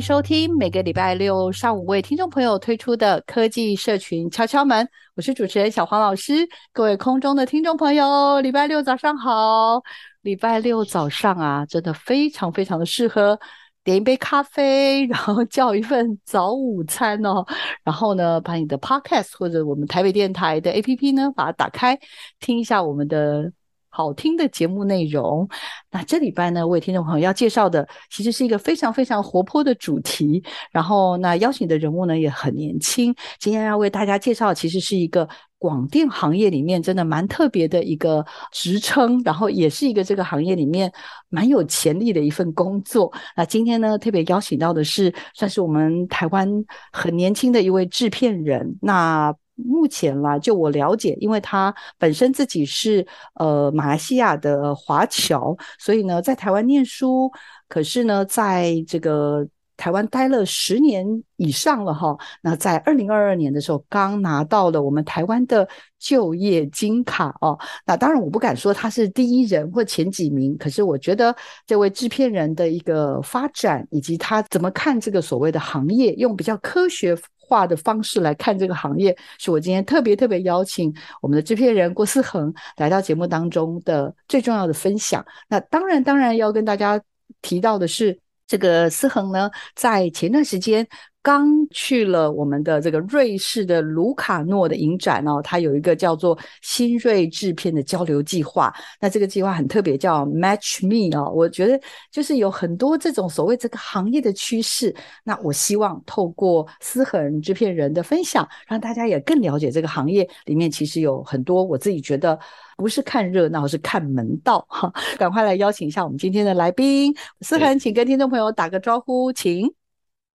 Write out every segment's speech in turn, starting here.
收听每个礼拜六上午为听众朋友推出的科技社群敲敲门，我是主持人小黄老师。各位空中的听众朋友，礼拜六早上好！礼拜六早上啊，真的非常非常的适合点一杯咖啡，然后叫一份早午餐哦。然后呢，把你的 Podcast 或者我们台北电台的 APP 呢，把它打开，听一下我们的。好听的节目内容，那这礼拜呢，为听众朋友要介绍的，其实是一个非常非常活泼的主题。然后，那邀请的人物呢也很年轻。今天要为大家介绍，其实是一个广电行业里面真的蛮特别的一个职称，然后也是一个这个行业里面蛮有潜力的一份工作。那今天呢，特别邀请到的是，算是我们台湾很年轻的一位制片人。那目前啦，就我了解，因为他本身自己是呃马来西亚的华侨，所以呢，在台湾念书，可是呢，在这个台湾待了十年以上了哈。那在二零二二年的时候，刚拿到了我们台湾的就业金卡哦。那当然，我不敢说他是第一人或前几名，可是我觉得这位制片人的一个发展，以及他怎么看这个所谓的行业，用比较科学化的方式来看这个行业，是我今天特别特别邀请我们的制片人郭思恒来到节目当中的最重要的分享。那当然，当然要跟大家提到的是，这个思恒呢，在前段时间。刚去了我们的这个瑞士的卢卡诺的影展哦，它有一个叫做新锐制片的交流计划。那这个计划很特别，叫 Match Me 哦。我觉得就是有很多这种所谓这个行业的趋势。那我希望透过思恒制片人的分享，让大家也更了解这个行业里面其实有很多我自己觉得不是看热闹，是看门道哈。赶快来邀请一下我们今天的来宾，思恒，请跟听众朋友打个招呼，请。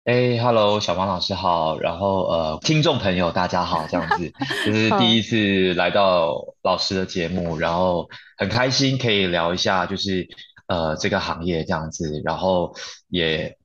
哎哈喽，小王老师好，然后呃，听众朋友大家好，这样子，这是第一次来到老师的节目，然后很开心可以聊一下，就是呃这个行业这样子，然后也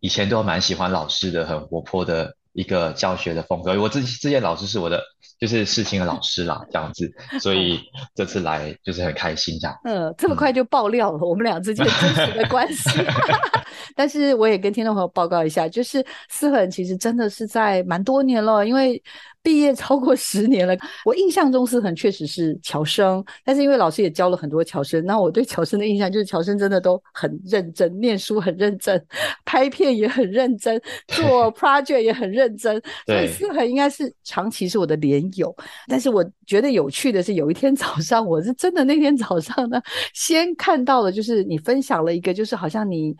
以前都蛮喜欢老师的，很活泼的一个教学的风格，我之之前老师是我的。就是事情的老师啦，这样子，所以 这次来就是很开心这样。嗯，这么快就爆料了，嗯、我们俩之间真实的关系。但是我也跟听众朋友报告一下，就是思恒其实真的是在蛮多年了，因为。毕业超过十年了，我印象中思恒确实是乔生，但是因为老师也教了很多乔生，那我对乔生的印象就是乔生真的都很认真，念书很认真，拍片也很认真，做 project 也很认真，所以思恒应该是长期是我的连友。但是我觉得有趣的是，有一天早上，我是真的那天早上呢，先看到了，就是你分享了一个，就是好像你，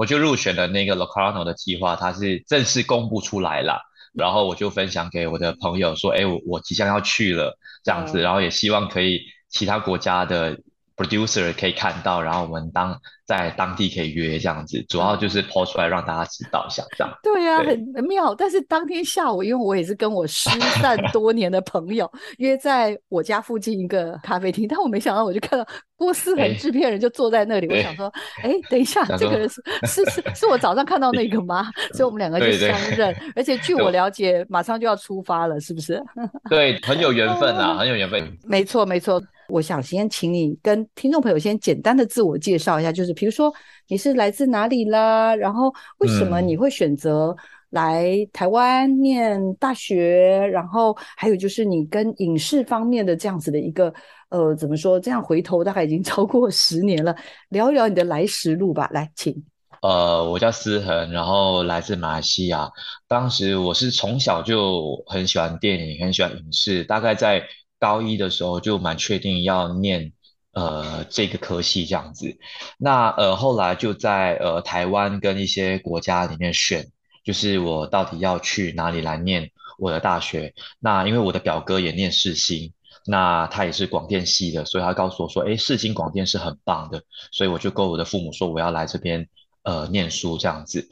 我就入选了那个 Locarno 的计划，它是正式公布出来了。然后我就分享给我的朋友说，哎，我我即将要去了，这样子，然后也希望可以其他国家的 producer 可以看到，然后我们当。在当地可以约这样子，主要就是 post 出来让大家知道一下这样。对呀、啊，很妙。但是当天下午，因为我也是跟我失散多年的朋友 约在我家附近一个咖啡厅，但我没想到，我就看到郭思恒制片人就坐在那里。我想说，哎，等一下，这个人是是是是我早上看到那个吗？所以我们两个就相认。而且据我了解，马上就要出发了，是不是？对，很有缘分啊，很有缘分。没错，没错。我想先请你跟听众朋友先简单的自我介绍一下，就是比如说你是来自哪里啦，然后为什么你会选择来台湾念大学，嗯、然后还有就是你跟影视方面的这样子的一个呃怎么说，这样回头大概已经超过十年了，聊一聊你的来时路吧，来，请。呃，我叫思恒，然后来自马来西亚。当时我是从小就很喜欢电影，很喜欢影视，大概在高一的时候就蛮确定要念呃这个科系这样子。那呃后来就在呃台湾跟一些国家里面选，就是我到底要去哪里来念我的大学。那因为我的表哥也念世新。那他也是广电系的，所以他告诉我说：“哎，世新广电是很棒的。”所以我就跟我的父母说：“我要来这边呃念书这样子。”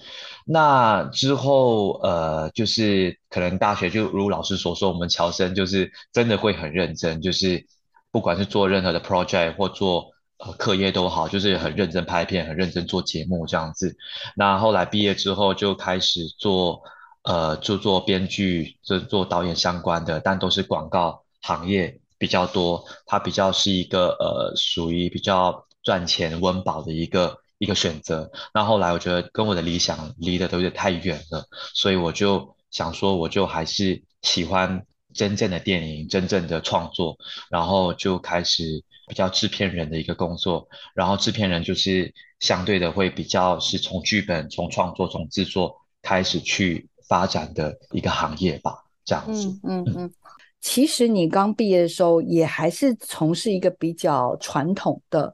那之后呃，就是可能大学就如老师所说，我们侨生就是真的会很认真，就是不管是做任何的 project 或做呃课业都好，就是很认真拍片，很认真做节目这样子。那后来毕业之后就开始做呃就做编剧，就做导演相关的，但都是广告。行业比较多，它比较是一个呃，属于比较赚钱温饱的一个一个选择。那后来我觉得跟我的理想离得都有点太远了，所以我就想说，我就还是喜欢真正的电影，真正的创作，然后就开始比较制片人的一个工作。然后制片人就是相对的会比较是从剧本、从创作、从制作开始去发展的一个行业吧，这样子。嗯嗯。嗯其实你刚毕业的时候，也还是从事一个比较传统的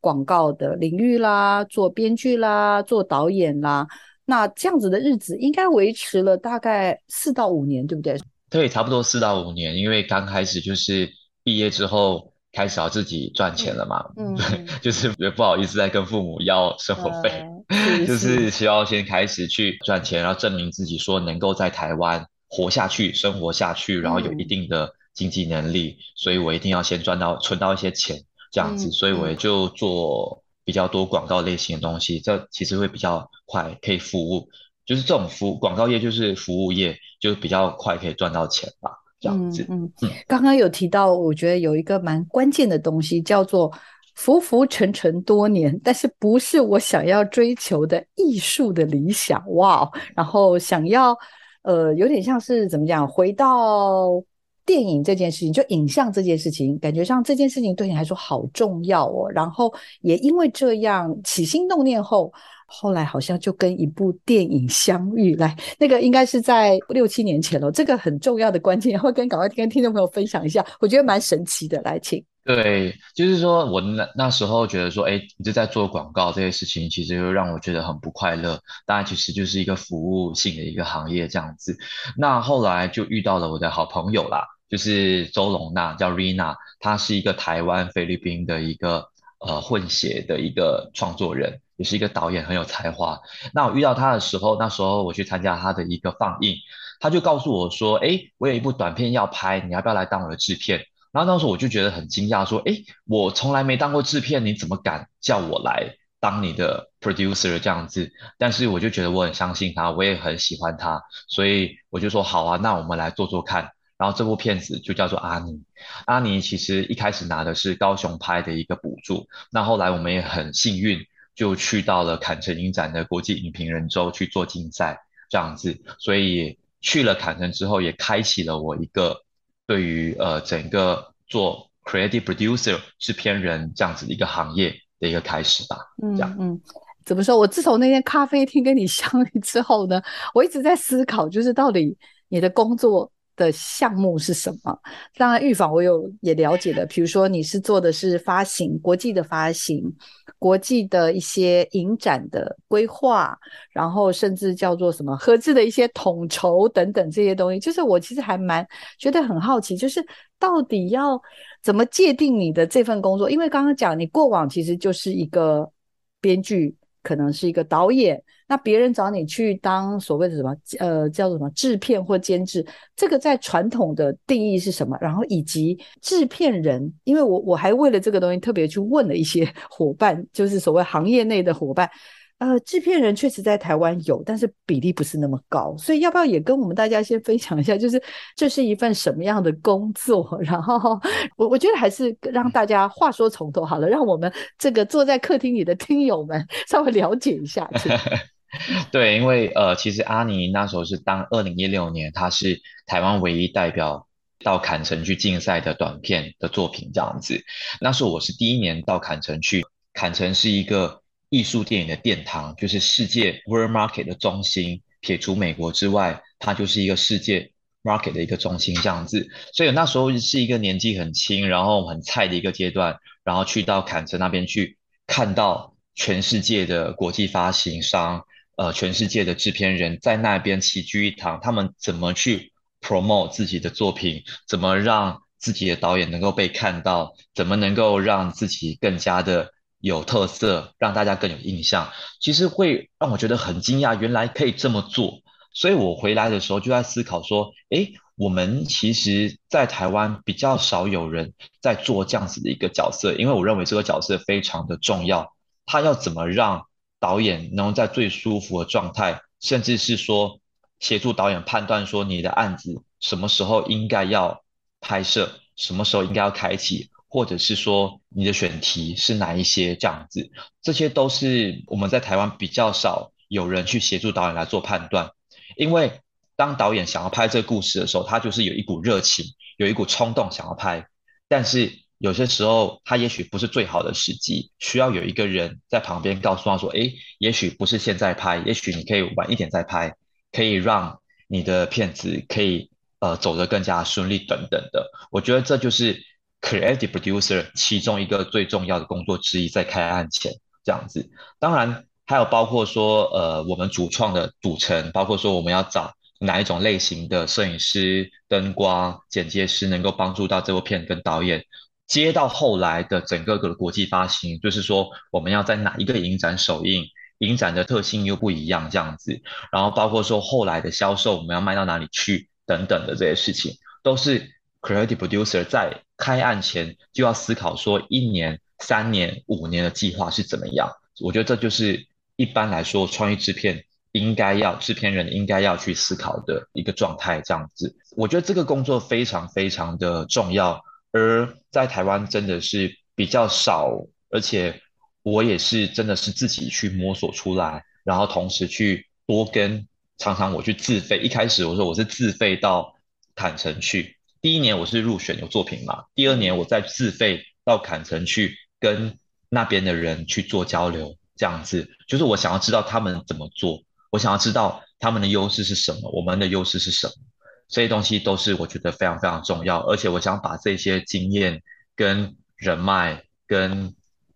广告的领域啦，做编剧啦，做导演啦。那这样子的日子应该维持了大概四到五年，对不对？对，差不多四到五年。因为刚开始就是毕业之后开始要自己赚钱了嘛，嗯，对，就是也不好意思再跟父母要生活费，嗯、就是需要先开始去赚钱，然后证明自己说能够在台湾。活下去，生活下去，然后有一定的经济能力，嗯、所以我一定要先赚到、存到一些钱，这样子，嗯、所以我也就做比较多广告类型的东西，这其实会比较快，可以服务，就是这种服务广告业就是服务业，就比较快可以赚到钱吧，这样子。嗯嗯，刚刚有提到，我觉得有一个蛮关键的东西叫做浮浮沉沉多年，但是不是我想要追求的艺术的理想，哇，然后想要。呃，有点像是怎么讲？回到电影这件事情，就影像这件事情，感觉上这件事情对你来说好重要哦。然后也因为这样起心动念后，后来好像就跟一部电影相遇。来，那个应该是在六七年前了。这个很重要的关键，会跟赶快跟听众朋友分享一下，我觉得蛮神奇的。来，请。对，就是说我那那时候觉得说，哎，你就在做广告这些事情，其实又让我觉得很不快乐。当然，其实就是一个服务性的一个行业这样子。那后来就遇到了我的好朋友啦，就是周龙娜，叫 Rina，她是一个台湾菲律宾的一个呃混血的一个创作人，也是一个导演，很有才华。那我遇到他的时候，那时候我去参加他的一个放映，他就告诉我说，哎，我有一部短片要拍，你要不要来当我的制片？然后当时我就觉得很惊讶，说：“诶，我从来没当过制片，你怎么敢叫我来当你的 producer 这样子？”但是我就觉得我很相信他，我也很喜欢他，所以我就说：“好啊，那我们来做做看。”然后这部片子就叫做《阿尼》。阿尼其实一开始拿的是高雄拍的一个补助，那后来我们也很幸运，就去到了坎城影展的国际影评人周去做竞赛这样子，所以去了坎城之后，也开启了我一个。对于呃整个做 creative producer 制片人这样子的一个行业的一个开始吧，嗯这样嗯，怎么说？我自从那天咖啡厅跟你相遇之后呢，我一直在思考，就是到底你的工作。的项目是什么？当然，预防我有也了解的，比如说你是做的是发行，国际的发行，国际的一些影展的规划，然后甚至叫做什么合资的一些统筹等等这些东西。就是我其实还蛮觉得很好奇，就是到底要怎么界定你的这份工作？因为刚刚讲你过往其实就是一个编剧。可能是一个导演，那别人找你去当所谓的什么呃叫做什么制片或监制，这个在传统的定义是什么？然后以及制片人，因为我我还为了这个东西特别去问了一些 伙伴，就是所谓行业内的伙伴。呃，制片人确实在台湾有，但是比例不是那么高，所以要不要也跟我们大家先分享一下，就是这是一份什么样的工作？然后我我觉得还是让大家话说从头好了，让我们这个坐在客厅里的听友们 稍微了解一下。对，因为呃，其实阿尼那时候是当二零一六年，他是台湾唯一代表到坎城去竞赛的短片的作品这样子。那时候我是第一年到坎城去，坎城是一个。艺术电影的殿堂，就是世界 world market 的中心。撇除美国之外，它就是一个世界 market 的一个中心这样子。所以那时候是一个年纪很轻，然后很菜的一个阶段，然后去到坎城那边去看到全世界的国际发行商，呃，全世界的制片人在那边齐聚一堂，他们怎么去 promote 自己的作品，怎么让自己的导演能够被看到，怎么能够让自己更加的。有特色，让大家更有印象，其实会让我觉得很惊讶，原来可以这么做。所以我回来的时候就在思考说，诶，我们其实，在台湾比较少有人在做这样子的一个角色，因为我认为这个角色非常的重要。他要怎么让导演能在最舒服的状态，甚至是说协助导演判断说你的案子什么时候应该要拍摄，什么时候应该要开启。或者是说你的选题是哪一些这样子，这些都是我们在台湾比较少有人去协助导演来做判断。因为当导演想要拍这个故事的时候，他就是有一股热情，有一股冲动想要拍。但是有些时候他也许不是最好的时机，需要有一个人在旁边告诉他说：“诶，也许不是现在拍，也许你可以晚一点再拍，可以让你的片子可以呃走得更加顺利等等的。”我觉得这就是。Creative producer 其中一个最重要的工作之一，在开案前这样子，当然还有包括说，呃，我们主创的组成，包括说我们要找哪一种类型的摄影师、灯光、剪接师，能够帮助到这部片跟导演接到后来的整个个国际发行，就是说我们要在哪一个影展首映，影展的特性又不一样这样子，然后包括说后来的销售，我们要卖到哪里去等等的这些事情，都是 Creative producer 在。开案前就要思考说一年、三年、五年的计划是怎么样。我觉得这就是一般来说创意制片应该要制片人应该要去思考的一个状态。这样子，我觉得这个工作非常非常的重要，而在台湾真的是比较少，而且我也是真的是自己去摸索出来，然后同时去多跟常常我去自费。一开始我说我是自费到坎城去。第一年我是入选有作品嘛，第二年我再自费到坎城去跟那边的人去做交流，这样子就是我想要知道他们怎么做，我想要知道他们的优势是什么，我们的优势是什么，这些东西都是我觉得非常非常重要，而且我想把这些经验跟人脉跟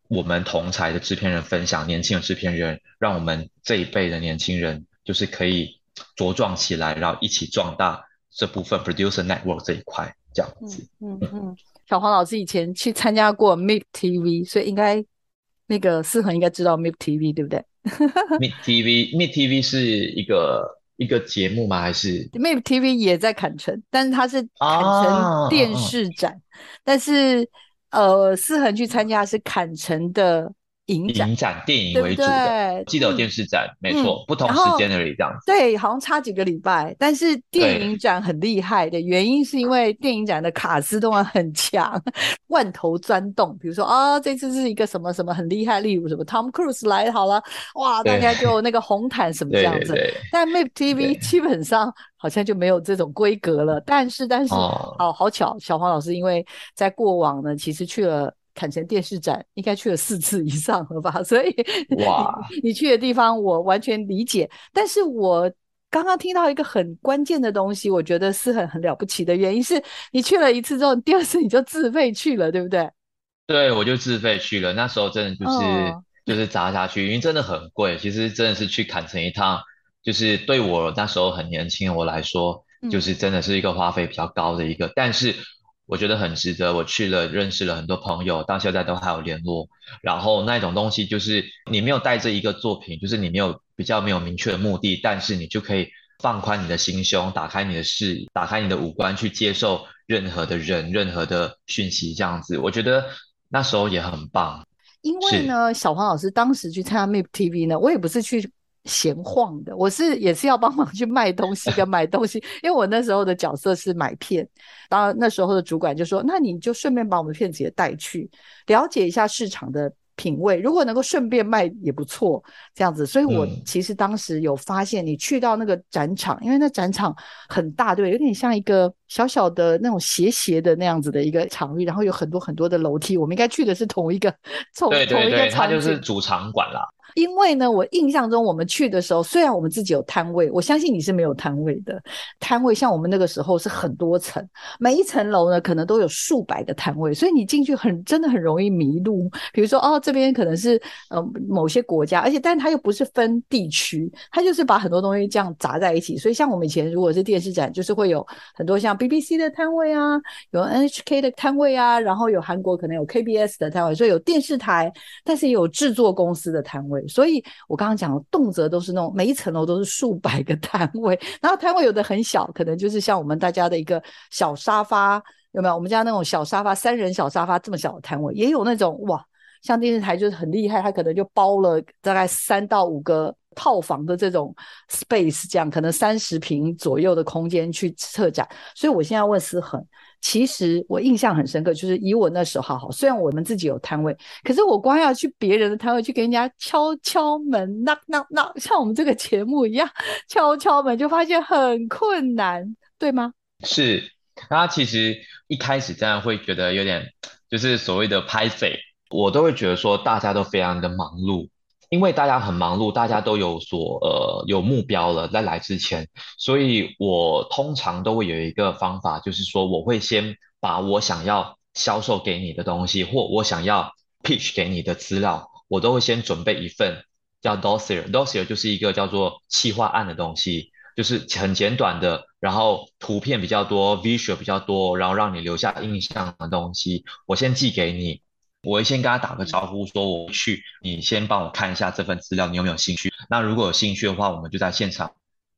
我们同才的制片人分享，年轻的制片人，让我们这一辈的年轻人就是可以茁壮起来，然后一起壮大。这部分 producer network 这一块这样子，嗯嗯嗯，小黄老师以前去参加过 MIP TV，所以应该那个思恒应该知道 MIP TV 对不对？MIP TV，MIP TV 是一个一个节目吗？还是 Map TV 也在坎城，但是它是坎城电视展，啊、但是呃，思恒去参加是坎城的。影展，影展电影为主的，对对记得有电视展，嗯、没错，嗯、不同时间而已这样子。对，好像差几个礼拜，但是电影展很厉害的原因是因为电影展的卡司都很强，万头钻动。比如说啊，这次是一个什么什么很厉害，例如什么 Tom Cruise 来好了，哇，大家就那个红毯什么这样子。但 MIP TV 基本上好像就没有这种规格了。但是，但是，哦，好巧，小黄老师因为在过往呢，其实去了。坎城电视展应该去了四次以上了吧？所以哇，你去的地方我完全理解。但是我刚刚听到一个很关键的东西，我觉得是很很了不起的原因是你去了一次之后，第二次你就自费去了，对不对？对，我就自费去了。那时候真的就是、哦、就是砸下去，因为真的很贵。其实真的是去坎城一趟，就是对我那时候很年轻的我来说，就是真的是一个花费比较高的一个，嗯、但是。我觉得很值得，我去了，认识了很多朋友，到现在都还有联络。然后那种东西就是你没有带着一个作品，就是你没有比较没有明确的目的，但是你就可以放宽你的心胸，打开你的视，打开你的五官，去接受任何的人、任何的讯息，这样子，我觉得那时候也很棒。因为呢，小黄老师当时去参加 MIP TV 呢，我也不是去。闲晃的，我是也是要帮忙去卖东西跟 买东西，因为我那时候的角色是买片，当然那时候的主管就说：“那你就顺便把我们的片子也带去，了解一下市场的品味，如果能够顺便卖也不错。”这样子，所以我其实当时有发现，你去到那个展场，因为那展场很大，对，有点像一个小小的那种斜斜的那样子的一个场域，然后有很多很多的楼梯，我们应该去的是同一个，从同一个场，它就是主场馆啦。因为呢，我印象中我们去的时候，虽然我们自己有摊位，我相信你是没有摊位的。摊位像我们那个时候是很多层，每一层楼呢可能都有数百个摊位，所以你进去很真的很容易迷路。比如说哦，这边可能是呃某些国家，而且但它又不是分地区，它就是把很多东西这样砸在一起。所以像我们以前如果是电视展，就是会有很多像 BBC 的摊位啊，有 NHK 的摊位啊，然后有韩国可能有 KBS 的摊位，所以有电视台，但是也有制作公司的摊位。所以我刚刚讲的动辄都是那种每一层楼都是数百个 摊位，然后摊位有的很小，可能就是像我们大家的一个小沙发，有没有？我们家那种小沙发，三人小沙发这么小的摊位，也有那种哇，像电视台就是很厉害，它可能就包了大概三到五个套房的这种 space，这样可能三十平左右的空间去策展。所以我现在问思恒。其实我印象很深刻，就是以我那时候，好好，虽然我们自己有摊位，可是我光要去别人的摊位去给人家敲敲门，knock knock knock，像我们这个节目一样敲敲门，就发现很困难，对吗？是，那其实一开始这样会觉得有点，就是所谓的拍谢，我都会觉得说大家都非常的忙碌。因为大家很忙碌，大家都有所呃有目标了，在来之前，所以我通常都会有一个方法，就是说我会先把我想要销售给你的东西，或我想要 pitch 给你的资料，我都会先准备一份叫 dossier，dossier 就是一个叫做企划案的东西，就是很简短的，然后图片比较多，visual 比较多，然后让你留下印象的东西，我先寄给你。我会先跟他打个招呼，说我去，你先帮我看一下这份资料，你有没有兴趣？那如果有兴趣的话，我们就在现场，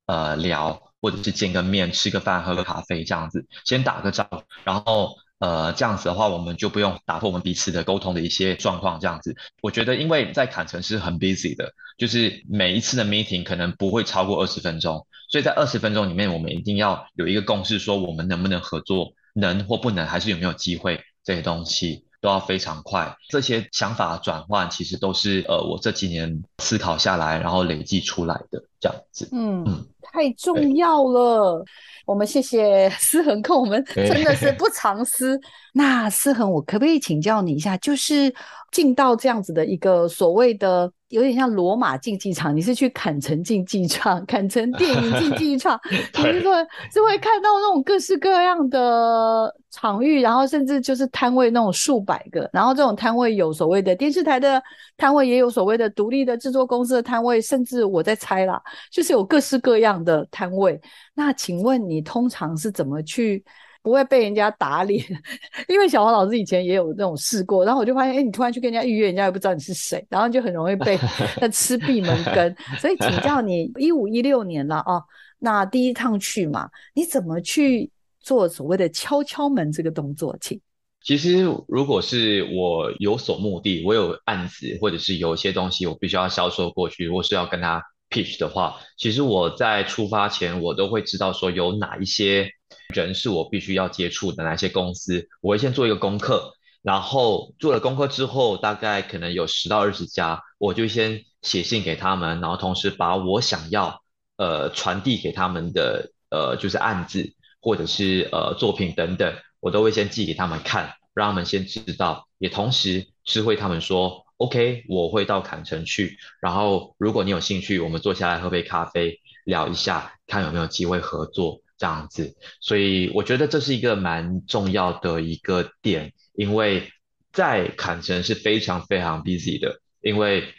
呃，聊，或者是见个面，吃个饭，喝个咖啡这样子，先打个招呼，然后呃，这样子的话，我们就不用打破我们彼此的沟通的一些状况，这样子。我觉得，因为在坎城是很 busy 的，就是每一次的 meeting 可能不会超过二十分钟，所以在二十分钟里面，我们一定要有一个共识，说我们能不能合作，能或不能，还是有没有机会这些东西。都要非常快，这些想法转换其实都是呃我这几年思考下来，然后累积出来的这样子。嗯嗯，太重要了。我们谢谢 思恒跟我们真的是不 藏私。那思恒，我可不可以请教你一下，就是进到这样子的一个所谓的。有点像罗马竞技场，你是去坎城竞技场、坎城电影竞技场，你是说是会看到那种各式各样的场域，然后甚至就是摊位那种数百个，然后这种摊位有所谓的电视台的摊位，也有所谓的独立的制作公司的摊位，甚至我在猜啦，就是有各式各样的摊位。那请问你通常是怎么去？不会被人家打脸，因为小黄老师以前也有那种试过，然后我就发现，哎，你突然去跟人家预约，人家也不知道你是谁，然后就很容易被那 吃闭门羹。所以请教你，一五一六年了啊，那第一趟去嘛，你怎么去做所谓的敲敲门这个动作？请。其实，如果是我有所目的，我有案子，或者是有一些东西我必须要销售过去，或是要跟他 pitch 的话，其实我在出发前，我都会知道说有哪一些。人是我必须要接触的哪些公司，我会先做一个功课，然后做了功课之后，大概可能有十到二十家，我就先写信给他们，然后同时把我想要呃传递给他们的呃就是案子或者是呃作品等等，我都会先寄给他们看，让他们先知道，也同时知会他们说，OK，我会到坎城去，然后如果你有兴趣，我们坐下来喝杯咖啡聊一下，看有没有机会合作。这样子，所以我觉得这是一个蛮重要的一个点，因为在坎城是非常非常 busy 的，因为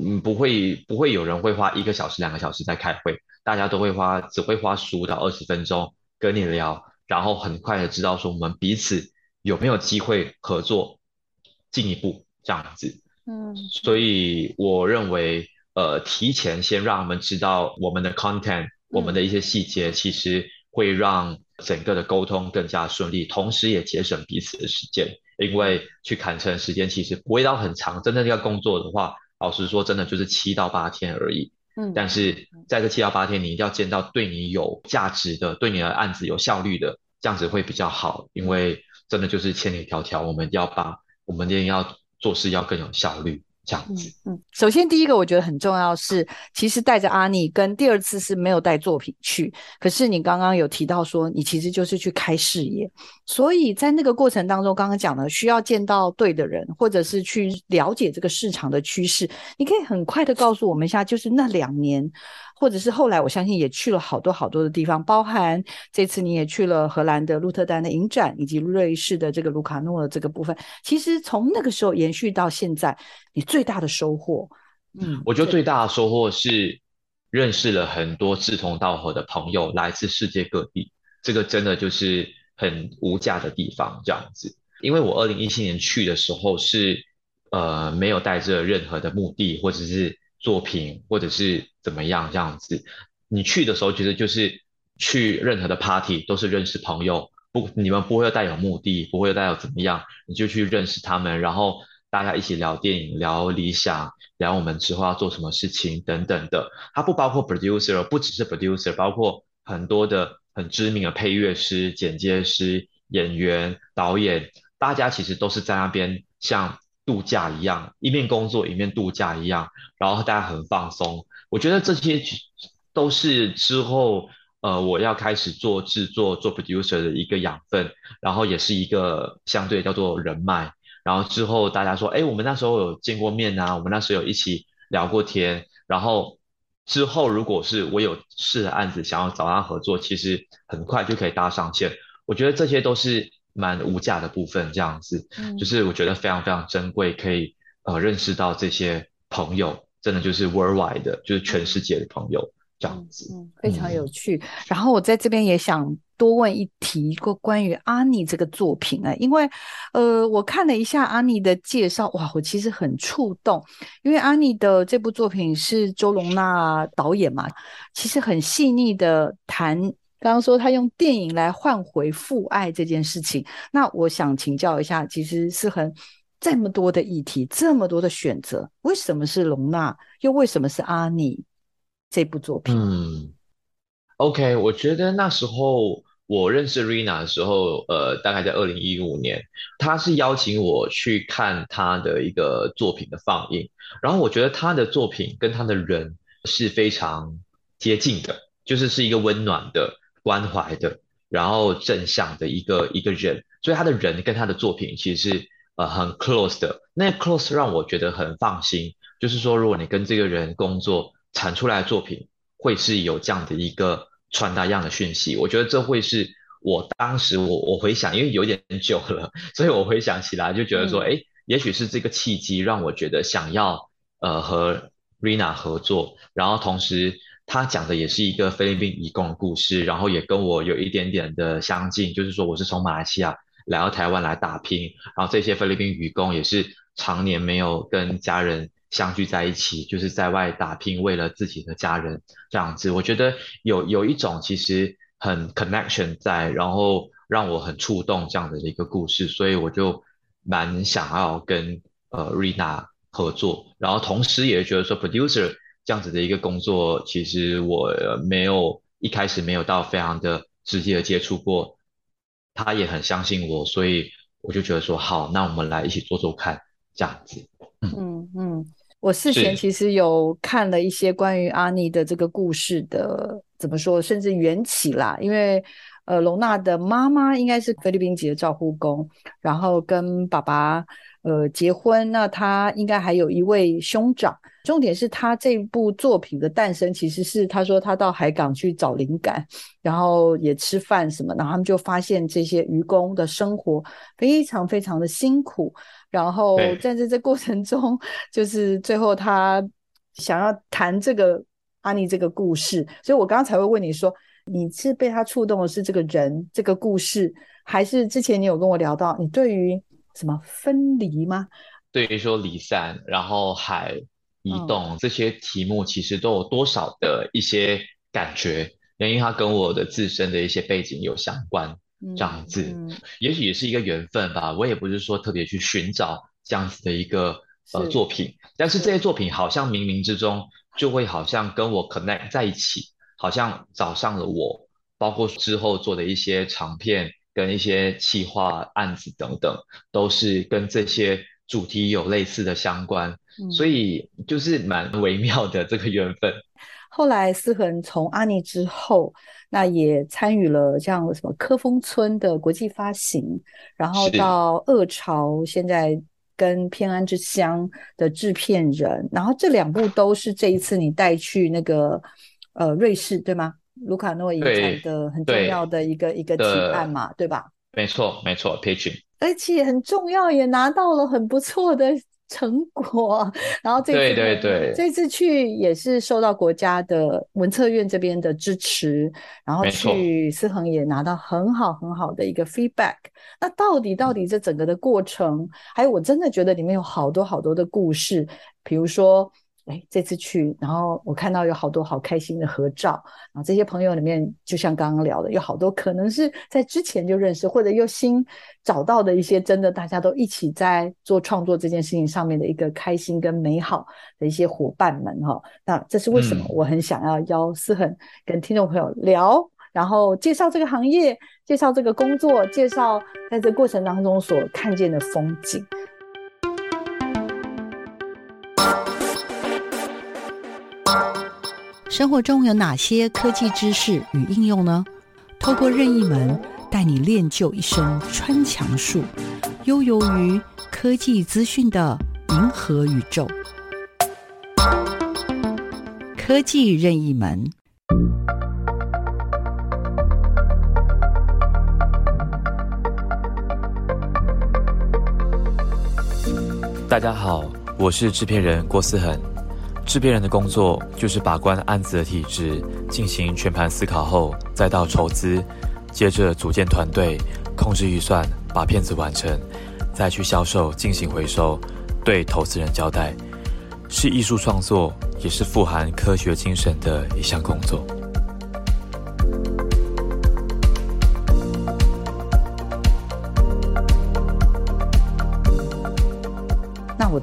嗯不会不会有人会花一个小时两个小时在开会，大家都会花只会花十五到二十分钟跟你聊，然后很快的知道说我们彼此有没有机会合作进一步这样子，嗯，所以我认为呃提前先让他们知道我们的 content。我们的一些细节其实会让整个的沟通更加顺利，同时也节省彼此的时间。因为去砍成时间其实不会到很长，真的要工作的话，老实说，真的就是七到八天而已。嗯，但是在这七到八天，你一定要见到对你有价值的、对你的案子有效率的，这样子会比较好。因为真的就是千里迢迢，我们要把我们一定要做事要更有效率。这样子。嗯，首先第一个我觉得很重要是，其实带着阿妮跟第二次是没有带作品去，可是你刚刚有提到说，你其实就是去开视野，所以在那个过程当中，刚刚讲了需要见到对的人，或者是去了解这个市场的趋势，你可以很快的告诉我们一下，就是那两年。或者是后来，我相信也去了好多好多的地方，包含这次你也去了荷兰的鹿特丹的影展，以及瑞士的这个卢卡诺的这个部分。其实从那个时候延续到现在，你最大的收获，嗯，我觉得最大的收获是认识了很多志同道合的朋友，来自世界各地。这个真的就是很无价的地方，这样子。因为我二零一七年去的时候是呃没有带着任何的目的，或者是。作品或者是怎么样这样子，你去的时候其实就是去任何的 party 都是认识朋友，不，你们不会带有目的，不会带有怎么样，你就去认识他们，然后大家一起聊电影、聊理想、聊我们之后要做什么事情等等的。它不包括 producer，不只是 producer，包括很多的很知名的配乐师、剪接师、演员、导演，大家其实都是在那边像。度假一样，一面工作一面度假一样，然后大家很放松。我觉得这些都是之后呃我要开始做制作、做 producer 的一个养分，然后也是一个相对叫做人脉。然后之后大家说，哎，我们那时候有见过面啊，我们那时候有一起聊过天。然后之后如果是我有事的案子想要找他合作，其实很快就可以搭上线。我觉得这些都是。蛮无价的部分，这样子，嗯，就是我觉得非常非常珍贵，可以呃认识到这些朋友，真的就是 worldwide 的，就是全世界的朋友这样子，嗯，非常有趣。嗯，然后我在这边也想多问一题，过关于阿妮这个作品啊，因为呃我看了一下阿妮的介绍，哇，我其实很触动，因为阿妮的这部作品是周龙娜导演嘛，其实很细腻的谈。刚刚说他用电影来换回父爱这件事情，那我想请教一下，其实是很这么多的议题，这么多的选择，为什么是龙娜，又为什么是阿尼这部作品？嗯，OK，我觉得那时候我认识 Rina 的时候，呃，大概在二零一五年，他是邀请我去看他的一个作品的放映，然后我觉得他的作品跟他的人是非常接近的，就是是一个温暖的。关怀的，然后正向的一个一个人，所以他的人跟他的作品其实是呃很 close 的。那 close 让我觉得很放心，就是说如果你跟这个人工作，产出来的作品会是有这样的一个传达一样的讯息。我觉得这会是我当时我我回想，因为有点久了，所以我回想起来就觉得说，哎、嗯，也许是这个契机让我觉得想要呃和 Rina 合作，然后同时。他讲的也是一个菲律宾移工的故事，然后也跟我有一点点的相近，就是说我是从马来西亚来到台湾来打拼，然后这些菲律宾移工也是常年没有跟家人相聚在一起，就是在外打拼，为了自己的家人这样子。我觉得有有一种其实很 connection 在，然后让我很触动这样的一个故事，所以我就蛮想要跟呃 Rina 合作，然后同时也觉得说 producer。这样子的一个工作，其实我没有一开始没有到非常的直接的接触过，他也很相信我，所以我就觉得说好，那我们来一起做做看，这样子。嗯嗯，我事前其实有看了一些关于阿妮的这个故事的，怎么说，甚至缘起啦，因为呃，龙娜的妈妈应该是菲律宾籍的照护工，然后跟爸爸呃结婚，那她应该还有一位兄长。重点是他这部作品的诞生，其实是他说他到海港去找灵感，然后也吃饭什么，然后他们就发现这些渔工的生活非常非常的辛苦，然后在这这过程中，就是最后他想要谈这个阿妮这个故事，所以我刚刚才会问你说，你是被他触动的是这个人这个故事，还是之前你有跟我聊到你对于什么分离吗？对于说离散，然后海。移动这些题目其实都有多少的一些感觉，因为它跟我的自身的一些背景有相关，这样子，嗯嗯、也许也是一个缘分吧。我也不是说特别去寻找这样子的一个呃作品，但是这些作品好像冥冥之中就会好像跟我 connect 在一起，好像找上了我，包括之后做的一些长片跟一些企划案子等等，都是跟这些主题有类似的相关，嗯、所以就是蛮微妙的这个缘分。后来思恒从阿尼之后，那也参与了像什么科峰村的国际发行，然后到恶潮，现在跟偏安之乡的制片人，然后这两部都是这一次你带去那个呃瑞士对吗？卢卡诺影展的很重要的一个一个提案嘛，对吧？没错，没错，pitching，而且很重要，也拿到了很不错的。成果，然后这次对对对，这次去也是受到国家的文策院这边的支持，然后去思恒也拿到很好很好的一个 feedback。那到底到底这整个的过程，嗯、还有我真的觉得里面有好多好多的故事，比如说。哎，这次去，然后我看到有好多好开心的合照，然后这些朋友里面，就像刚刚聊的，有好多可能是在之前就认识，或者又新找到的一些真的大家都一起在做创作这件事情上面的一个开心跟美好的一些伙伴们哈。那这是为什么我很想要邀思恒跟听众朋友聊，嗯、然后介绍这个行业，介绍这个工作，介绍在这过程当中所看见的风景。生活中有哪些科技知识与应用呢？透过任意门带你练就一身穿墙术，悠游于科技资讯的银河宇宙。科技任意门。大家好，我是制片人郭思恒。制片人的工作就是把关案子的体制，进行全盘思考后，再到筹资，接着组建团队，控制预算，把片子完成，再去销售进行回收，对投资人交代，是艺术创作，也是富含科学精神的一项工作。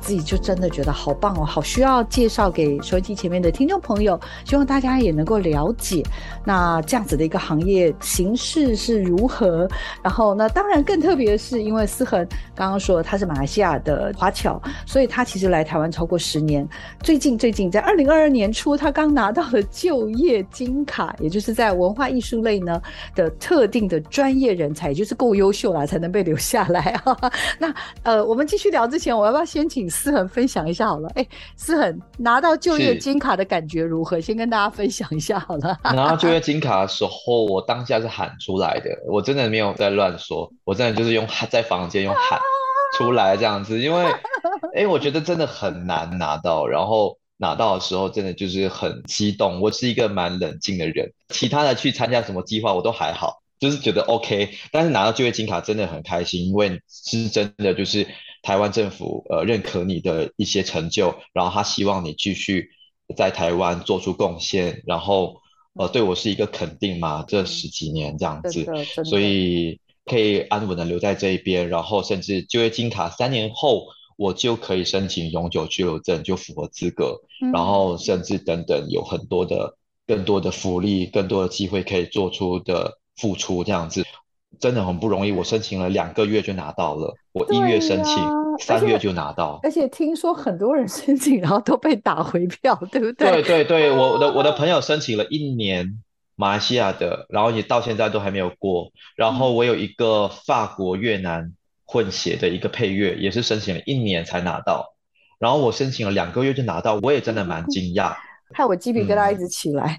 自己就真的觉得好棒哦，好需要介绍给收音机前面的听众朋友，希望大家也能够了解那这样子的一个行业形势是如何。然后那当然更特别的是，因为思恒刚刚说他是马来西亚的华侨，所以他其实来台湾超过十年。最近最近在二零二二年初，他刚拿到了就业金卡，也就是在文化艺术类呢的特定的专业人才，也就是够优秀了才能被留下来啊。那呃，我们继续聊之前，我要不要先请？请思恒分享一下好了。哎，思恒拿到就业金卡的感觉如何？先跟大家分享一下好了。拿到就业金卡的时候，我当下是喊出来的，我真的没有在乱说，我真的就是用在房间用喊出来这样子，因为哎，我觉得真的很难拿到，然后拿到的时候真的就是很激动。我是一个蛮冷静的人，其他的去参加什么计划我都还好，就是觉得 OK，但是拿到就业金卡真的很开心，因为是真的就是。台湾政府呃认可你的一些成就，然后他希望你继续在台湾做出贡献，然后呃对我是一个肯定嘛，这十几年这样子，所以可以安稳的留在这一边，然后甚至就业金卡三年后我就可以申请永久居留证，就符合资格，嗯、然后甚至等等有很多的更多的福利，更多的机会可以做出的付出这样子。真的很不容易，我申请了两个月就拿到了。我一月申请，三月就拿到。而且听说很多人申请，然后都被打回票，对不对？对对对，我的我的朋友申请了一年马来西亚的，然后也到现在都还没有过。然后我有一个法国越南混血的一个配乐，也是申请了一年才拿到。然后我申请了两个月就拿到，我也真的蛮惊讶。害我鸡皮疙瘩一直起来，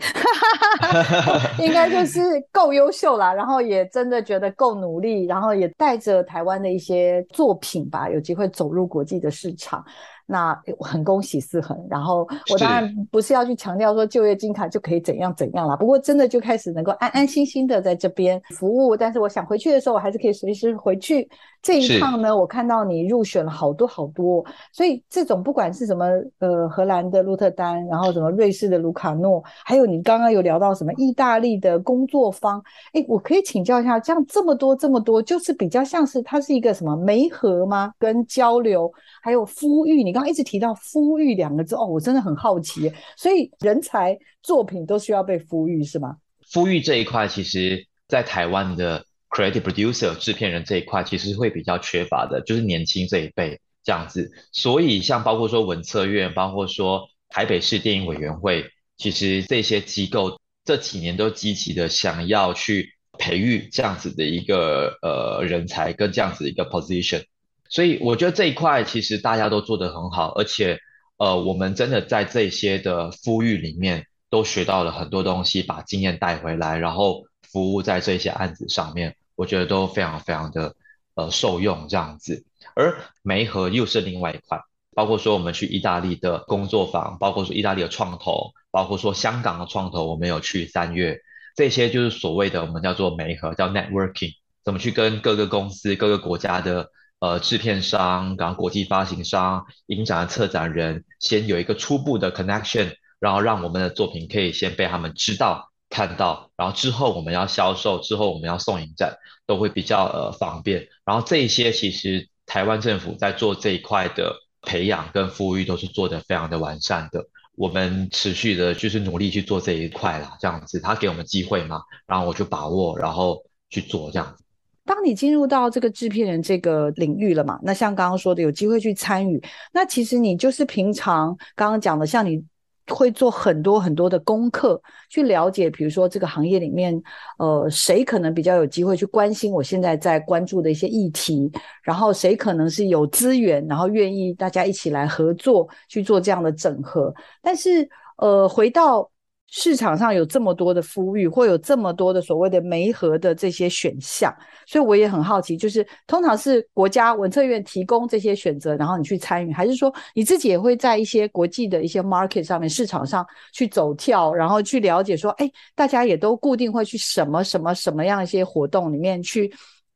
嗯、应该就是够优秀啦，然后也真的觉得够努力，然后也带着台湾的一些作品吧，有机会走入国际的市场。那我很恭喜思恒，然后我当然不是要去强调说就业金卡就可以怎样怎样啦，不过真的就开始能够安安心心的在这边服务，但是我想回去的时候，我还是可以随时回去。这一趟呢，我看到你入选了好多好多，所以这种不管是什么呃荷兰的鹿特丹，然后什么瑞士的卢卡诺，还有你刚刚有聊到什么意大利的工作方，哎，我可以请教一下，这样这么多这么多，就是比较像是它是一个什么媒合吗？跟交流，还有呼吁，你刚刚一直提到孵育两个字哦，我真的很好奇，所以人才作品都需要被孵育是吗？孵育这一块，其实在台湾的。Creative producer 制片人这一块其实会比较缺乏的，就是年轻这一辈，这样子。所以像包括说文策院，包括说台北市电影委员会，其实这些机构这几年都积极的想要去培育这样子的一个呃人才跟这样子一个 position。所以我觉得这一块其实大家都做得很好，而且呃我们真的在这些的孵育里面都学到了很多东西，把经验带回来，然后服务在这些案子上面。我觉得都非常非常的呃受用这样子，而媒河又是另外一块，包括说我们去意大利的工作坊，包括说意大利的创投，包括说香港的创投，我们有去三月，这些就是所谓的我们叫做媒河，叫 networking，怎么去跟各个公司、各个国家的呃制片商、然后国际发行商、影展的策展人，先有一个初步的 connection，然后让我们的作品可以先被他们知道。看到，然后之后我们要销售，之后我们要送影展，都会比较呃方便。然后这一些其实台湾政府在做这一块的培养跟复育都是做得非常的完善的。我们持续的就是努力去做这一块啦，这样子他给我们机会嘛，然后我就把握，然后去做这样子。当你进入到这个制片人这个领域了嘛，那像刚刚说的有机会去参与，那其实你就是平常刚刚讲的，像你。会做很多很多的功课，去了解，比如说这个行业里面，呃，谁可能比较有机会去关心我现在在关注的一些议题，然后谁可能是有资源，然后愿意大家一起来合作去做这样的整合。但是，呃，回到。市场上有这么多的呼吁，或有这么多的所谓的媒合的这些选项，所以我也很好奇，就是通常是国家文策院提供这些选择，然后你去参与，还是说你自己也会在一些国际的一些 market 上面市场上去走跳，然后去了解说，哎，大家也都固定会去什么什么什么样一些活动里面去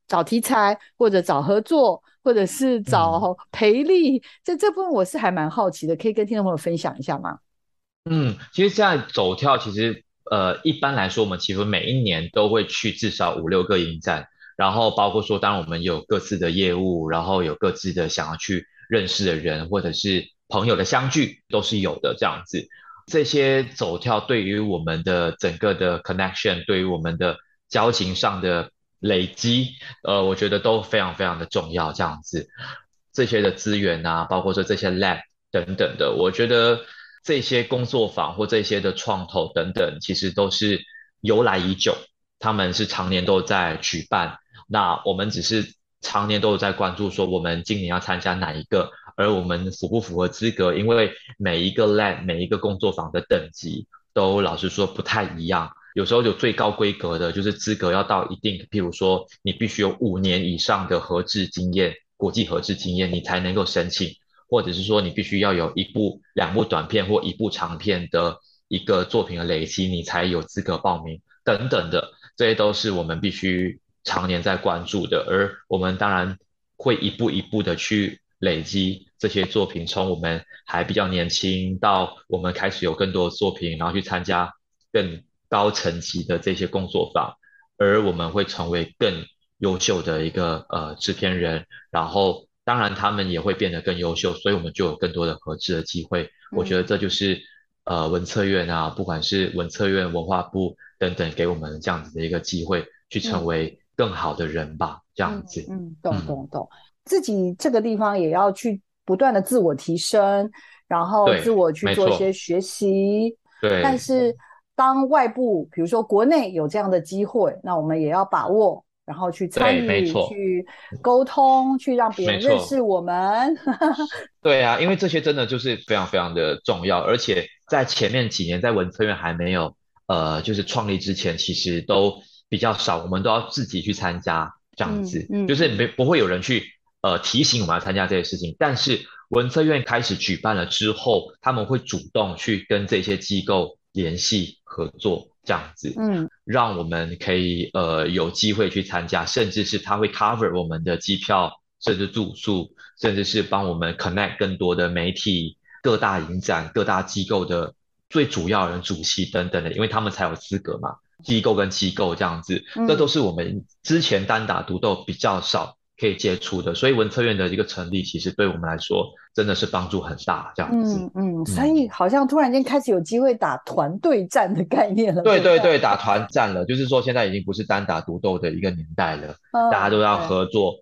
找题材，或者找合作，或者是找培力，这、嗯、这部分我是还蛮好奇的，可以跟听众朋友分享一下吗？嗯，其实现在走跳，其实呃，一般来说，我们其实每一年都会去至少五六个影展，然后包括说，当然我们有各自的业务，然后有各自的想要去认识的人，或者是朋友的相聚，都是有的这样子。这些走跳对于我们的整个的 connection，对于我们的交情上的累积，呃，我觉得都非常非常的重要这样子。这些的资源啊，包括说这些 lab 等等的，我觉得。这些工作坊或这些的创投等等，其实都是由来已久，他们是常年都在举办。那我们只是常年都有在关注，说我们今年要参加哪一个，而我们符不符合资格？因为每一个 lab 每一个工作坊的等级都老实说不太一样，有时候有最高规格的，就是资格要到一定，譬如说你必须有五年以上的合制经验，国际合制经验，你才能够申请。或者是说你必须要有一部、两部短片或一部长片的一个作品的累积，你才有资格报名等等的，这些都是我们必须常年在关注的。而我们当然会一步一步的去累积这些作品，从我们还比较年轻到我们开始有更多的作品，然后去参加更高层级的这些工作坊，而我们会成为更优秀的一个呃制片人，然后。当然，他们也会变得更优秀，所以我们就有更多的合资的机会。嗯、我觉得这就是呃文策院啊，不管是文策院、文化部等等，给我们这样子的一个机会，去成为更好的人吧。嗯、这样子，嗯，懂懂懂。自己这个地方也要去不断的自我提升，然后自我去做一些学习。对。但是当外部，比如说国内有这样的机会，那我们也要把握。然后去参与，去沟通，去让别人认识我们。对啊，因为这些真的就是非常非常的重要，而且在前面几年，在文策院还没有呃就是创立之前，其实都比较少，我们都要自己去参加这样子，嗯嗯、就是没不会有人去呃提醒我们要参加这些事情。但是文策院开始举办了之后，他们会主动去跟这些机构联系合作。这样子，嗯，让我们可以呃有机会去参加，甚至是他会 cover 我们的机票，甚至住宿，甚至是帮我们 connect 更多的媒体、各大影展、各大机构的最主要人主席等等的，因为他们才有资格嘛。机构跟机构这样子，嗯，这都是我们之前单打独斗比较少可以接触的，所以文策院的一个成立，其实对我们来说真的是帮助很大，这样子。嗯嗯，所以好像突然间开始有机会打团队战的概念了。对对对，打团战了，就是说现在已经不是单打独斗的一个年代了，大家都要合作，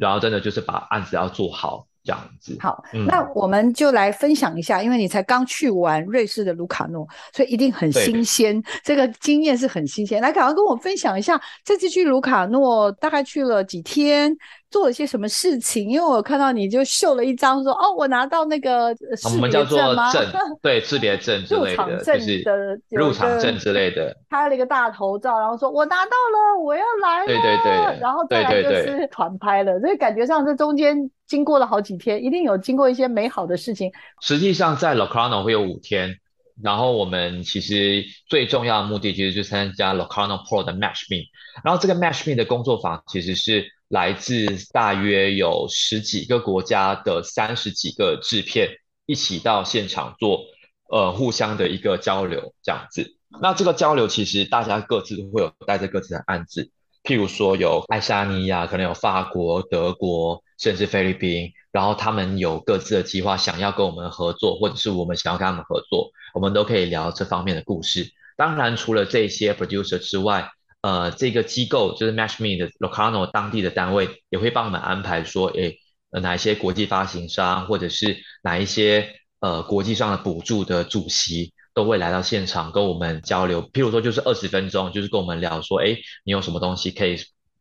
然后真的就是把案子要做好，这样子。好，嗯、那我们就来分享一下，因为你才刚去完瑞士的卢卡诺，所以一定很新鲜，这个经验是很新鲜。来，赶快跟我分享一下，这次去卢卡诺大概去了几天？做了些什么事情？因为我看到你就秀了一张，说哦，我拿到那个？我们叫做证，对，识别证之类的，就是入场证之类的。拍了一个大头照，然后说我拿到了，我要来了。对对对。然后再来就是团拍了，所以感觉上这中间经过了好几天，一定有经过一些美好的事情。实际上在 Locarno 会有五天，然后我们其实最重要的目的其实就是参加 Locarno Pro 的 Match Me，然后这个 Match Me 的工作坊其实是。来自大约有十几个国家的三十几个制片一起到现场做，呃，互相的一个交流这样子。那这个交流其实大家各自都会有带着各自的案子，譬如说有爱沙尼亚，可能有法国、德国，甚至菲律宾，然后他们有各自的计划，想要跟我们合作，或者是我们想要跟他们合作，我们都可以聊这方面的故事。当然，除了这些 producer 之外，呃，这个机构就是 Match Me 的 Locano 当地的单位也会帮我们安排说，诶，哪一些国际发行商或者是哪一些呃国际上的补助的主席都会来到现场跟我们交流。譬如说，就是二十分钟，就是跟我们聊说，诶，你有什么东西可以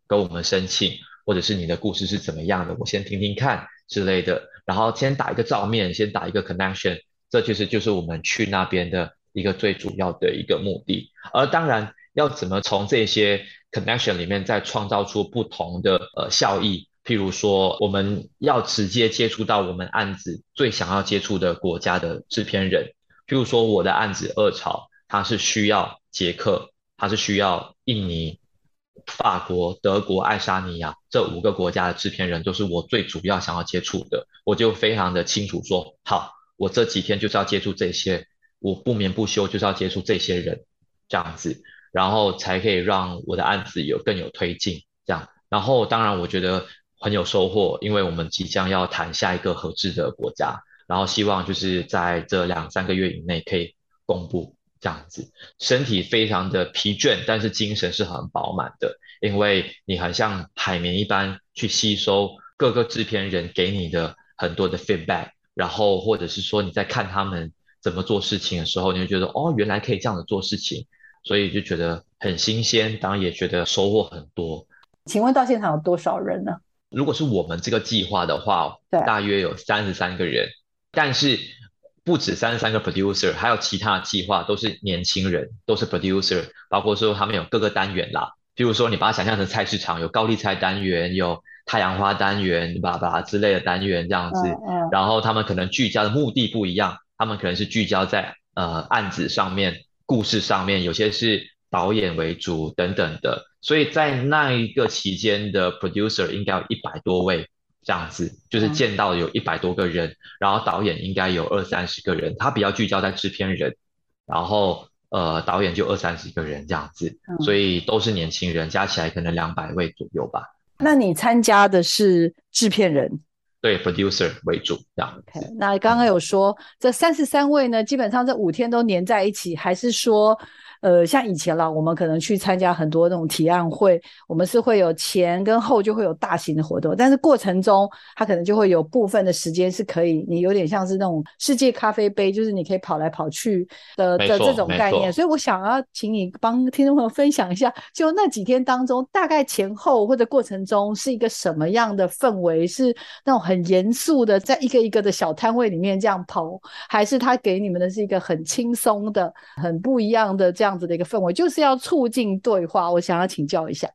跟我们申请，或者是你的故事是怎么样的，我先听听看之类的。然后先打一个照面，先打一个 connection，这其实就是我们去那边的一个最主要的一个目的。而当然。要怎么从这些 connection 里面再创造出不同的呃效益？譬如说，我们要直接接触到我们案子最想要接触的国家的制片人。譬如说，我的案子《恶潮》，它是需要捷克，它是需要印尼、法国、德国、爱沙尼亚这五个国家的制片人，都是我最主要想要接触的。我就非常的清楚说，好，我这几天就是要接触这些，我不眠不休就是要接触这些人，这样子。然后才可以让我的案子有更有推进，这样。然后当然我觉得很有收获，因为我们即将要谈下一个合资的国家，然后希望就是在这两三个月以内可以公布这样子。身体非常的疲倦，但是精神是很饱满的，因为你很像海绵一般去吸收各个制片人给你的很多的 feedback，然后或者是说你在看他们怎么做事情的时候，你会觉得哦，原来可以这样子做事情。所以就觉得很新鲜，当然也觉得收获很多。请问到现场有多少人呢？如果是我们这个计划的话，对，大约有三十三个人。但是不止三十三个 producer，还有其他的计划都是年轻人，都是 producer，包括说他们有各个单元啦。譬如说，你把它想象成菜市场，有高丽菜单元，有太阳花单元，吧吧之类的单元这样子。嗯嗯。然后他们可能聚焦的目的不一样，他们可能是聚焦在呃案子上面。故事上面有些是导演为主等等的，所以在那一个期间的 producer 应该有一百多位这样子，就是见到有一百多个人，然后导演应该有二三十个人，他比较聚焦在制片人，然后呃导演就二三十个人这样子，所以都是年轻人，加起来可能两百位左右吧。那你参加的是制片人？对 producer 为主，这样。OK，那刚刚有说这三十三位呢，基本上这五天都黏在一起，还是说？呃，像以前啦，我们可能去参加很多那种提案会，我们是会有前跟后就会有大型的活动，但是过程中它可能就会有部分的时间是可以，你有点像是那种世界咖啡杯，就是你可以跑来跑去的的这种概念。所以我想要请你帮听众朋友分享一下，就那几天当中，大概前后或者过程中是一个什么样的氛围？是那种很严肃的，在一个一个的小摊位里面这样跑，还是他给你们的是一个很轻松的、很不一样的这样？子的一个氛围，就是要促进对话。我想要请教一下。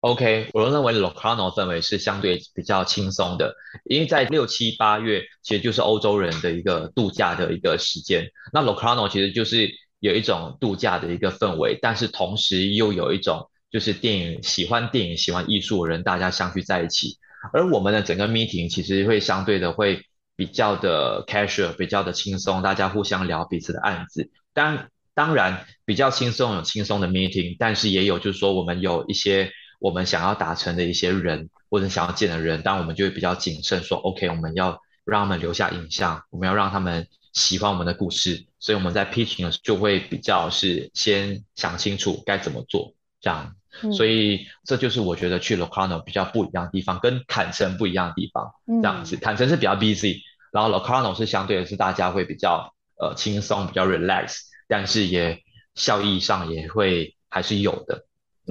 OK，我认为 Locarno 氛围是相对比较轻松的，因为在六七八月其实就是欧洲人的一个度假的一个时间。那 Locarno 其实就是有一种度假的一个氛围，但是同时又有一种就是电影喜欢电影、喜欢艺术的人大家相聚在一起。而我们的整个 meeting 其实会相对的会比较的 casual，比较的轻松，大家互相聊彼此的案子。当当然比较轻松，有轻松的 meeting，但是也有就是说我们有一些我们想要达成的一些人或者想要见的人，但我们就会比较谨慎说，OK，我们要让他们留下印象，我们要让他们喜欢我们的故事，所以我们在 pitching 的时候就会比较是先想清楚该怎么做，这样。嗯、所以这就是我觉得去 Locarno 比较不一样的地方，跟坦诚不一样的地方。这样子，坦诚是比较 busy，然后 Locarno 是相对的是大家会比较呃轻松，比较 relax，但是也效益上也会还是有的。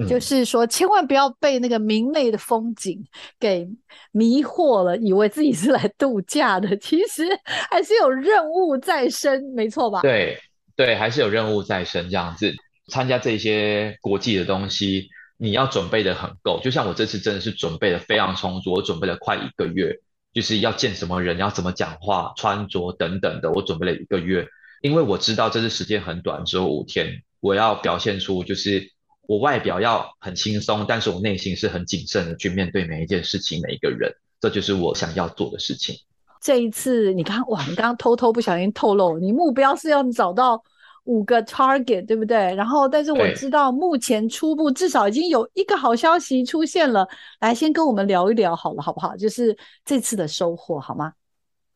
就是说，千万不要被那个明媚的风景给迷惑了，以为自己是来度假的，其实还是有任务在身，没错吧？对对，还是有任务在身。这样子参加这些国际的东西，你要准备的很够。就像我这次真的是准备的非常充足，我准备了快一个月，就是要见什么人，要怎么讲话、穿着等等的，我准备了一个月，因为我知道这次时间很短，只有五天，我要表现出就是。我外表要很轻松，但是我内心是很谨慎的去面对每一件事情、每一个人，这就是我想要做的事情。这一次，你刚，哇，你刚刚偷偷不小心透露，你目标是要找到五个 target，对不对？然后，但是我知道目前初步至少已经有一个好消息出现了，来，先跟我们聊一聊好了，好不好？就是这次的收获，好吗？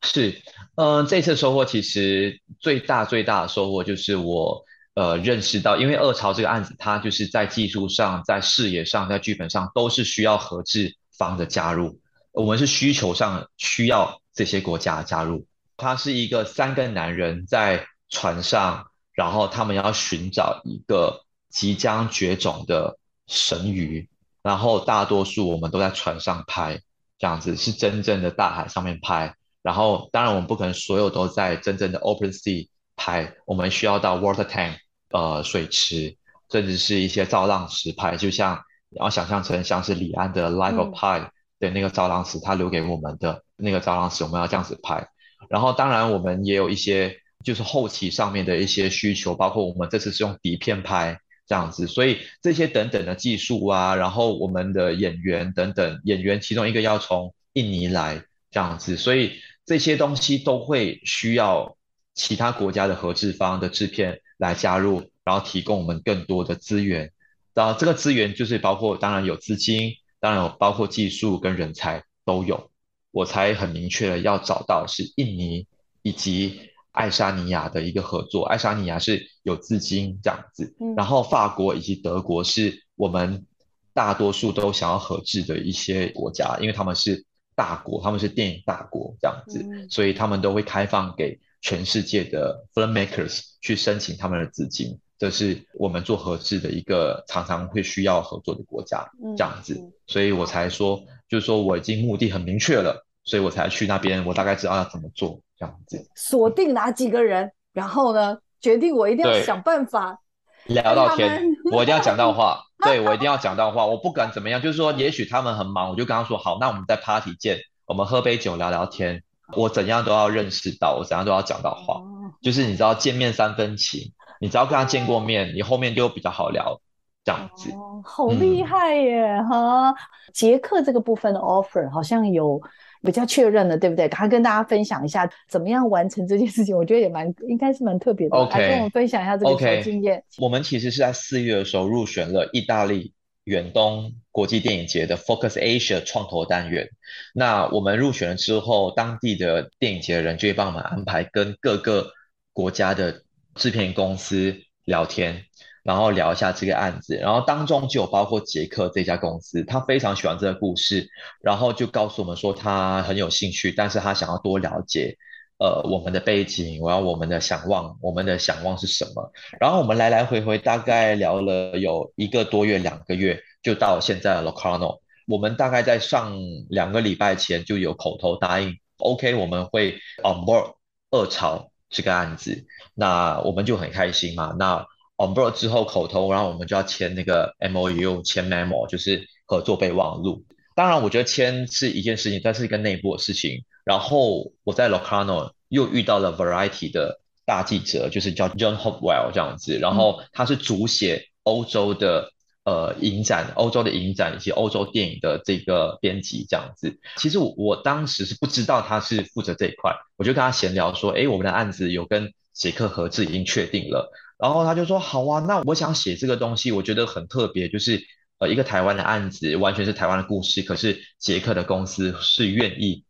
是，嗯、这次收获其实最大最大的收获就是我。呃，认识到，因为二巢这个案子，它就是在技术上、在视野上、在剧本上，都是需要核制方的加入。我们是需求上需要这些国家加入。它是一个三个男人在船上，然后他们要寻找一个即将绝种的神鱼，然后大多数我们都在船上拍，这样子是真正的大海上面拍。然后，当然我们不可能所有都在真正的 open sea 拍，我们需要到 water tank。呃，水池，甚至是一些造浪池拍，就像你要想象成像是李安的《Life of Pi》的那个造浪池，他留给我们的那个造浪池，我们要这样子拍。然后，当然我们也有一些就是后期上面的一些需求，包括我们这次是用底片拍这样子，所以这些等等的技术啊，然后我们的演员等等演员，其中一个要从印尼来这样子，所以这些东西都会需要其他国家的合制方的制片。来加入，然后提供我们更多的资源。然后这个资源就是包括，当然有资金，当然有包括技术跟人才都有。我才很明确的要找到是印尼以及爱沙尼亚的一个合作。爱沙尼亚是有资金这样子，然后法国以及德国是我们大多数都想要合制的一些国家，因为他们是大国，他们是电影大国这样子，所以他们都会开放给。全世界的 filmmakers 去申请他们的资金，这是我们做合制的一个常常会需要合作的国家，这样子，所以我才说，就是说我已经目的很明确了，所以我才去那边，我大概知道要怎么做，这样子。锁定哪几个人，然后呢，决定我一定要想办法聊到天，我一定要讲到话，对，我一定要讲到话，我不管怎么样，就是说，也许他们很忙，我就跟他说好，那我们在 party 见，我们喝杯酒聊聊天。我怎样都要认识到，我怎样都要讲到话，就是你知道见面三分情，你只要跟他见过面，你后面就比较好聊，这样子。哦，好厉害耶，哈、嗯！捷克这个部分的 offer 好像有比较确认了，对不对？赶快跟大家分享一下怎么样完成这件事情，我觉得也蛮应该是蛮特别的。OK，来跟我们分享一下这个经验。Okay. 我们其实是在四月的时候入选了意大利远东国际电影节的 Focus Asia 创投单元，那我们入选了之后，当地的电影节的人就会帮我们安排跟各个国家的制片公司聊天，然后聊一下这个案子，然后当中就有包括杰克这家公司，他非常喜欢这个故事，然后就告诉我们说他很有兴趣，但是他想要多了解。呃，我们的背景，我要我们的想望，我们的想望是什么？然后我们来来回回大概聊了有一个多月、两个月，就到现在的 Locarno。我们大概在上两个礼拜前就有口头答应，OK，我们会 on board 二巢这个案子。那我们就很开心嘛。那 on board 之后口头，然后我们就要签那个 MOU，签 memo，就是合作备忘录。当然，我觉得签是一件事情，但是一个内部的事情。然后我在 Locarno 又遇到了 Variety 的大记者，就是叫 John Hopewell 这样子。然后他是主写欧洲的呃影展、欧洲的影展以及欧洲电影的这个编辑这样子。其实我我当时是不知道他是负责这一块，我就跟他闲聊说：“诶，我们的案子有跟捷克合制已经确定了。”然后他就说：“好啊，那我想写这个东西，我觉得很特别，就是呃一个台湾的案子，完全是台湾的故事，可是捷克的公司是愿意。”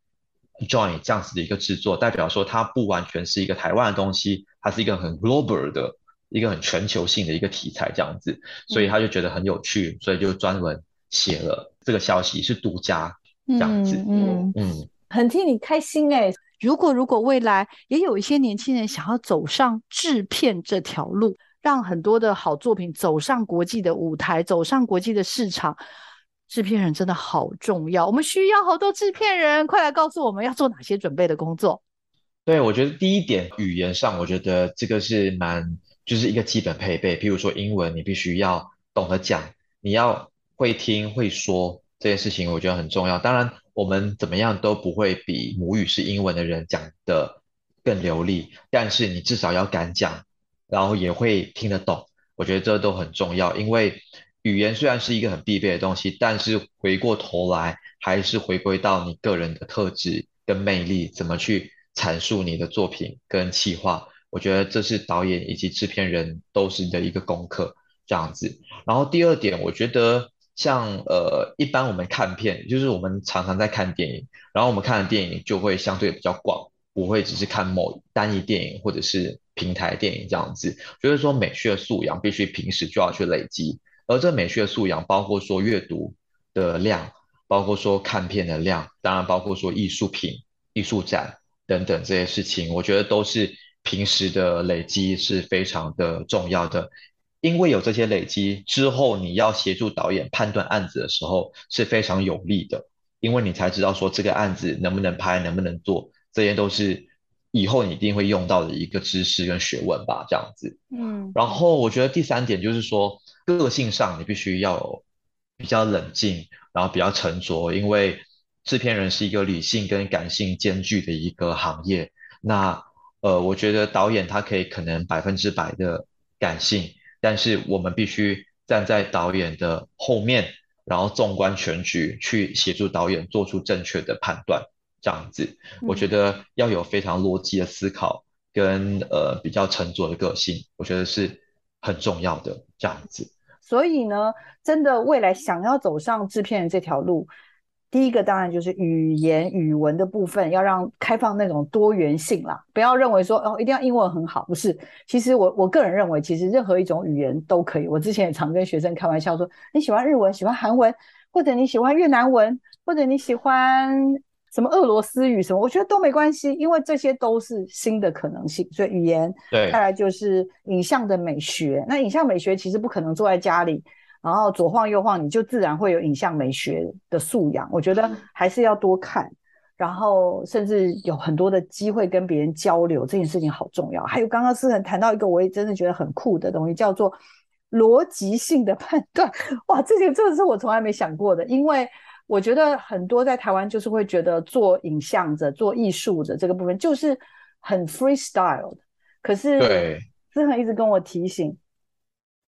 Join 这样子的一个制作，代表说它不完全是一个台湾的东西，它是一个很 global 的一个很全球性的一个题材这样子，所以他就觉得很有趣，所以就专门写了这个消息是独家这样子。嗯嗯，很替你开心哎。如果如果未来也有一些年轻人想要走上制片这条路，让很多的好作品走上国际的舞台，走上国际的市场，制片人真的好重要。我们需要好多制片人，快来告诉我们要做哪些准备的工作。对，我觉得第一点语言上，我觉得这个是蛮就是一个基本配备。譬如说英文，你必须要懂得讲，你要会听会说这件事情，我觉得很重要。当然。我们怎么样都不会比母语是英文的人讲得更流利，但是你至少要敢讲，然后也会听得懂。我觉得这都很重要，因为语言虽然是一个很必备的东西，但是回过头来还是回归到你个人的特质跟魅力，怎么去阐述你的作品跟企划。我觉得这是导演以及制片人都是你的一个功课，这样子。然后第二点，我觉得。像呃，一般我们看片，就是我们常常在看电影，然后我们看的电影就会相对比较广，不会只是看某单一电影或者是平台电影这样子。就是说美学素养必须平时就要去累积，而这美学素养包括说阅读的量，包括说看片的量，当然包括说艺术品、艺术展等等这些事情，我觉得都是平时的累积是非常的重要的。因为有这些累积之后，你要协助导演判断案子的时候是非常有利的，因为你才知道说这个案子能不能拍，能不能做，这些都是以后你一定会用到的一个知识跟学问吧，这样子。嗯，然后我觉得第三点就是说，个性上你必须要有比较冷静，然后比较沉着，因为制片人是一个理性跟感性兼具的一个行业。那呃，我觉得导演他可以可能百分之百的感性。但是我们必须站在导演的后面，然后纵观全局，去协助导演做出正确的判断。这样子，我觉得要有非常逻辑的思考跟，呃比较沉着的个性，我觉得是很重要的。这样子，所以呢，真的未来想要走上制片人这条路。第一个当然就是语言语文的部分，要让开放那种多元性啦，不要认为说哦一定要英文很好，不是。其实我我个人认为，其实任何一种语言都可以。我之前也常跟学生开玩笑说，你喜欢日文，喜欢韩文，或者你喜欢越南文，或者你喜欢什么俄罗斯语什么，我觉得都没关系，因为这些都是新的可能性。所以语言，对，再来就是影像的美学。那影像美学其实不可能坐在家里。然后左晃右晃，你就自然会有影像美学的素养。我觉得还是要多看，然后甚至有很多的机会跟别人交流，这件事情好重要。还有刚刚思恒谈到一个我也真的觉得很酷的东西，叫做逻辑性的判断。哇，这个这个是我从来没想过的，因为我觉得很多在台湾就是会觉得做影像者、做艺术者这个部分就是很 freestyle 的。可是思恒一直跟我提醒。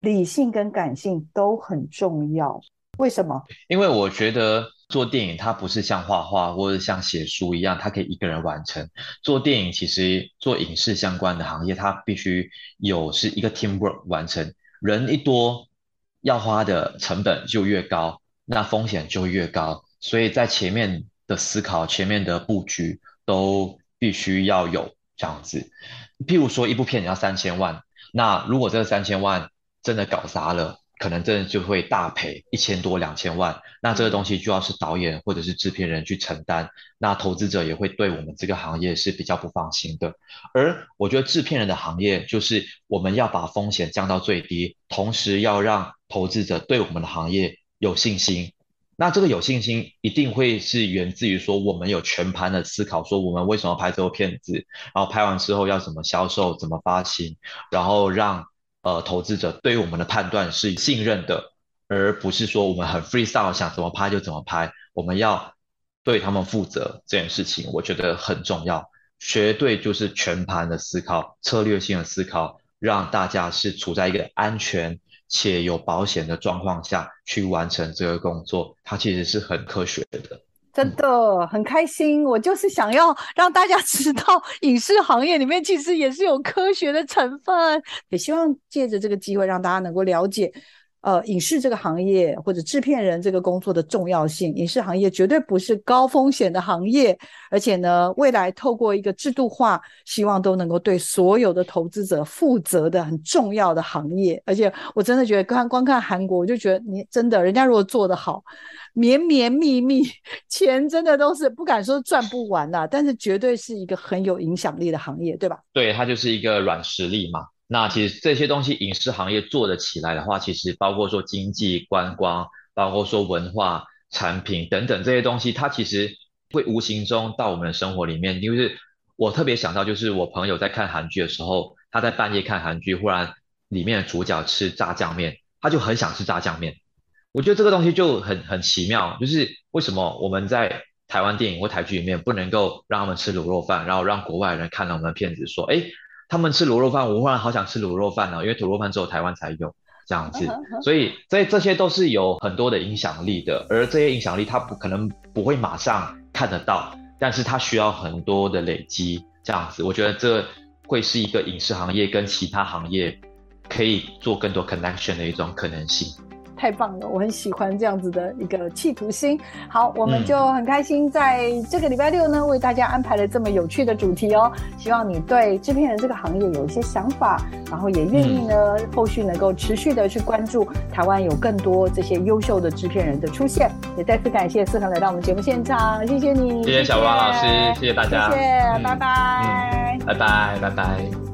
理性跟感性都很重要，为什么？因为我觉得做电影它不是像画画或者像写书一样，它可以一个人完成。做电影其实做影视相关的行业，它必须有是一个 teamwork 完成。人一多，要花的成本就越高，那风险就越高。所以在前面的思考、前面的布局都必须要有这样子。譬如说，一部片你要三千万，那如果这三千万，真的搞砸了，可能真的就会大赔一千多两千万。那这个东西就要是导演或者是制片人去承担，那投资者也会对我们这个行业是比较不放心的。而我觉得制片人的行业就是我们要把风险降到最低，同时要让投资者对我们的行业有信心。那这个有信心一定会是源自于说我们有全盘的思考，说我们为什么拍这部片子，然后拍完之后要怎么销售、怎么发行，然后让。呃，投资者对于我们的判断是信任的，而不是说我们很 freestyle 想怎么拍就怎么拍。我们要对他们负责，这件事情我觉得很重要，绝对就是全盘的思考、策略性的思考，让大家是处在一个安全且有保险的状况下去完成这个工作，它其实是很科学的。真的很开心，我就是想要让大家 知道，影视行业里面其实也是有科学的成分，也希望借着这个机会让大家能够了解，呃，影视这个行业或者制片人这个工作的重要性，影视行业绝对不是高风险的行业，而且呢，未来透过一个制度化，希望都能够对所有的投资者负责的很重要的行业。而且我真的觉得，看光看韩国，我就觉得你真的，人家如果做得好，绵绵密密，钱真的都是不敢说赚不完啦，但是绝对是一个很有影响力的行业，对吧？对，它就是一个软实力嘛。那其实这些东西，影视行业做得起来的话，其实包括说经济、观光，包括说文化产品等等这些东西，它其实会无形中到我们的生活里面。就是我特别想到，就是我朋友在看韩剧的时候，他在半夜看韩剧，忽然里面的主角吃炸酱面，他就很想吃炸酱面。我觉得这个东西就很很奇妙，就是为什么我们在台湾电影或台剧里面不能够让他们吃卤肉饭，然后让国外人看到我们的片子说，哎。他们吃卤肉饭，我忽然好想吃卤肉饭了，因为卤肉饭只有台湾才有这样子，所以这这些都是有很多的影响力的，而这些影响力它不可能不会马上看得到，但是它需要很多的累积这样子，我觉得这会是一个影视行业跟其他行业可以做更多 connection 的一种可能性。太棒了，我很喜欢这样子的一个企图心。好，我们就很开心在这个礼拜六呢，为大家安排了这么有趣的主题哦。希望你对制片人这个行业有一些想法，然后也愿意呢，嗯、后续能够持续的去关注台湾有更多这些优秀的制片人的出现。也再次感谢思恒来到我们节目现场，谢谢你，谢谢小王老师，谢谢大家，谢谢，拜拜，拜拜，拜拜。